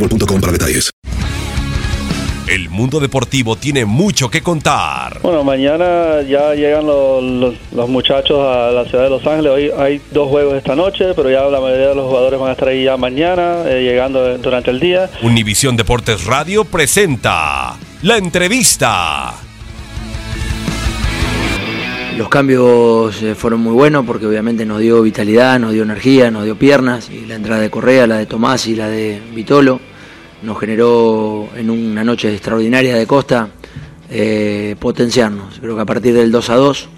boostmobile.com para detalles. El mundo deportivo tiene mucho que contar. Bueno, mañana ya llegan los, los- los muchachos a la ciudad de Los Ángeles. Hoy hay dos juegos esta noche, pero ya la mayoría de los jugadores van a estar ahí ya mañana, eh, llegando durante el día. Univisión Deportes Radio presenta la entrevista. Los cambios eh, fueron muy buenos porque obviamente nos dio vitalidad, nos dio energía, nos dio piernas y la entrada de Correa, la de Tomás y la de Vitolo nos generó en una noche extraordinaria de Costa eh, potenciarnos. Creo que a partir del 2 a 2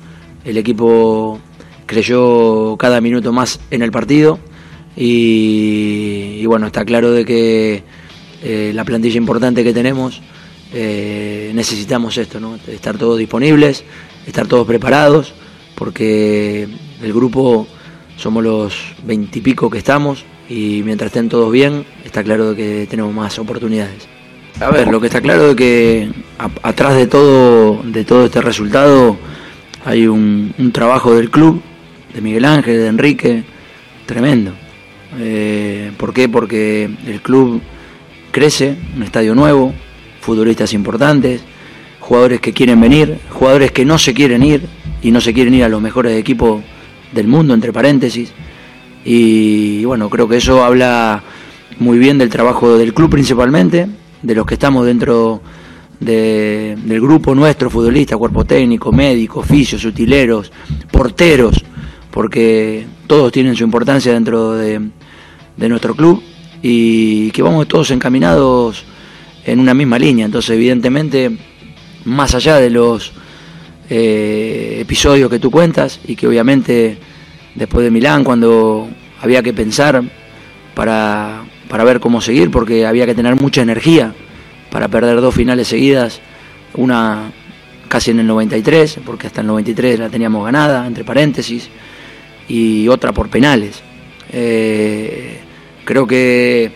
el equipo creyó cada minuto más en el partido y, bueno, está claro de que eh, la plantilla importante que tenemos eh, necesitamos esto, estar todos disponibles, estar todos preparados, porque el grupo somos los veintipico que estamos y mientras estén todos bien, está claro de que tenemos más oportunidades. A ver, lo que está claro es que a- atrás de todo, de todo este resultado hay un, un trabajo del club, de Miguel Ángel, de Enrique, tremendo. Eh, ¿Por qué? Porque el club crece, un estadio nuevo, futbolistas importantes, jugadores que quieren venir, jugadores que no se quieren ir y no se quieren ir a los mejores equipos del mundo, entre paréntesis. Y bueno, creo que eso habla muy bien del trabajo del club principalmente, de los que estamos dentro de- del grupo nuestro, futbolistas, cuerpo técnico, médicos, fisios, utileros, porteros, porque todos tienen su importancia dentro de, de nuestro club y que vamos todos encaminados en una misma línea. Entonces, evidentemente, más allá de los eh, episodios que tú cuentas y que obviamente después de Milán, cuando había que pensar para, para ver cómo seguir, porque había que tener mucha energía para perder dos finales seguidas, una casi en el 93, porque hasta el 93 la teníamos ganada, entre paréntesis, y otra por penales. Eh, creo que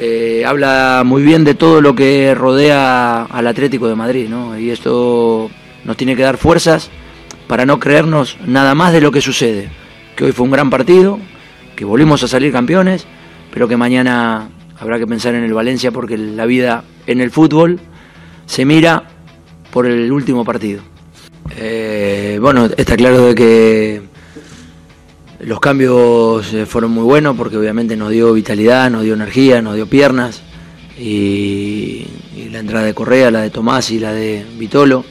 eh, habla muy bien de todo lo que rodea al Atlético de Madrid, ¿no? Y esto nos tiene que dar fuerzas para no creernos nada más de lo que sucede. Que hoy fue un gran partido, que volvimos a salir campeones, pero que mañana habrá que pensar en el Valencia porque la vida en el fútbol se mira por el último partido. Eh, bueno, está claro de que los cambios eh, fueron muy buenos porque obviamente nos dio vitalidad, nos dio energía, nos dio piernas y, y la entrada de Correa, la de Tomás y la de Vitolo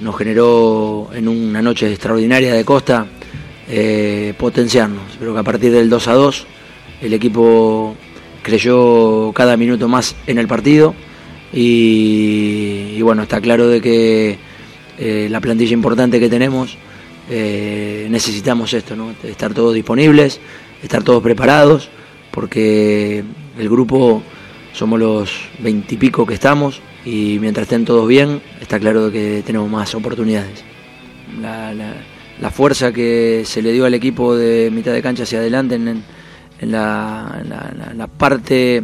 nos generó en una noche extraordinaria de Costa eh, potenciarnos. Creo que a partir del 2 a 2 el equipo creyó cada minuto más en el partido y, bueno, está claro de que eh, la plantilla importante que tenemos eh, necesitamos esto, ¿no? estar todos disponibles, estar todos preparados, porque el grupo somos los veintipico que estamos y mientras estén todos bien, está claro que tenemos más oportunidades. La, fuerza que se le dio al equipo de mitad de cancha hacia adelante en, la, parte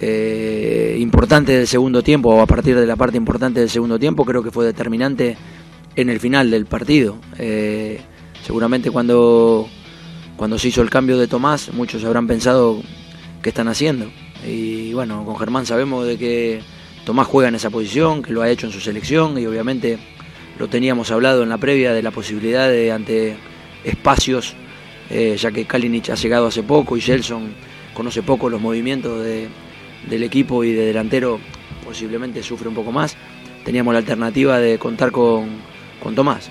eh, importante del segundo tiempo o a partir de la parte importante del segundo tiempo creo que fue determinante en el final del partido. Eh, seguramente cuando, cuando se hizo el cambio de Tomás, muchos habrán pensado qué están haciendo. Y bueno, con Germán sabemos de que Tomás juega en esa posición, que lo ha hecho en su selección y obviamente lo teníamos hablado en la previa de la posibilidad de ante espacios, eh, ya que Kalinic ha llegado hace poco y Gelson conoce poco los movimientos del equipo y de delantero posiblemente sufre un poco más. Teníamos la alternativa de contar con, con Tomás.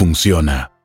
funciona.